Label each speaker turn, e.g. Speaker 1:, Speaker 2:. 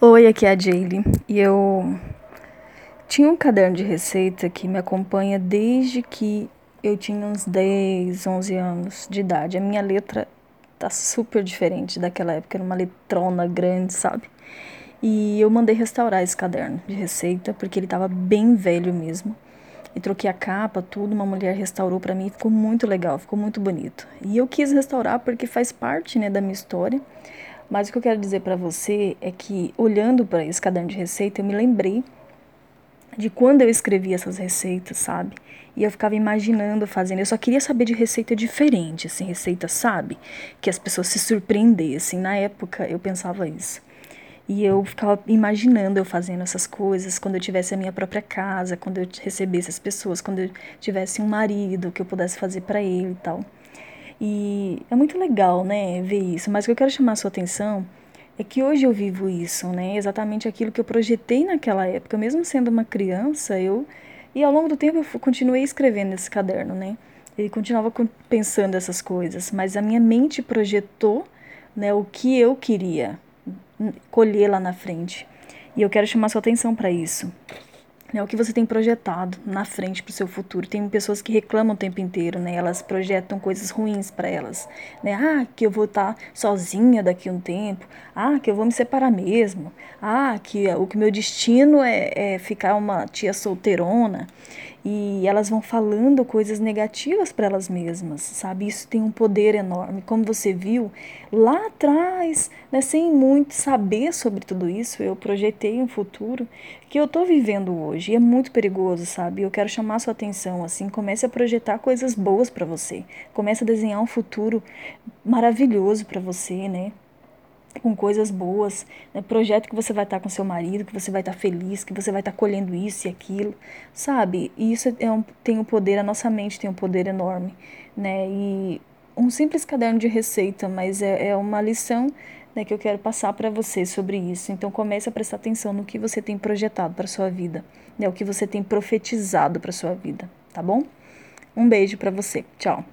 Speaker 1: Oi, aqui é a Jaylee e eu tinha um caderno de receita que me acompanha desde que eu tinha uns 10, 11 anos de idade. A minha letra tá super diferente daquela época, era uma letrona grande, sabe? E eu mandei restaurar esse caderno de receita porque ele tava bem velho mesmo. E troquei a capa, tudo, uma mulher restaurou para mim, ficou muito legal, ficou muito bonito. E eu quis restaurar porque faz parte, né, da minha história. Mas o que eu quero dizer para você é que, olhando para esse caderno de receita, eu me lembrei de quando eu escrevi essas receitas, sabe? E eu ficava imaginando fazendo. Eu só queria saber de receita diferente, assim, receita, sabe? Que as pessoas se surpreendessem. Na época eu pensava isso. E eu ficava imaginando eu fazendo essas coisas quando eu tivesse a minha própria casa, quando eu recebesse as pessoas, quando eu tivesse um marido que eu pudesse fazer para ele e tal. E é muito legal, né, ver isso. Mas o que eu quero chamar a sua atenção é que hoje eu vivo isso, né? Exatamente aquilo que eu projetei naquela época, mesmo sendo uma criança, eu e ao longo do tempo eu continuei escrevendo esse caderno, né? Ele continuava pensando essas coisas, mas a minha mente projetou, né, o que eu queria colher lá na frente. E eu quero chamar sua atenção para isso né, o que você tem projetado na frente para o seu futuro. Tem pessoas que reclamam o tempo inteiro, né? Elas projetam coisas ruins para elas, né? Ah, que eu vou estar tá sozinha daqui a um tempo. Ah, que eu vou me separar mesmo. Ah, que o que meu destino é, é ficar uma tia solteirona e elas vão falando coisas negativas para elas mesmas, sabe? Isso tem um poder enorme. Como você viu lá atrás, né, sem muito saber sobre tudo isso, eu projetei um futuro que eu estou vivendo hoje e é muito perigoso, sabe? Eu quero chamar sua atenção assim, comece a projetar coisas boas para você, comece a desenhar um futuro maravilhoso para você, né? com coisas boas, né? projeto que você vai estar com seu marido, que você vai estar feliz, que você vai estar colhendo isso e aquilo, sabe? E isso é um, tem um poder, a nossa mente tem um poder enorme, né? E um simples caderno de receita, mas é, é uma lição né, que eu quero passar para você sobre isso. Então comece a prestar atenção no que você tem projetado para sua vida, né? O que você tem profetizado para sua vida, tá bom? Um beijo para você. Tchau.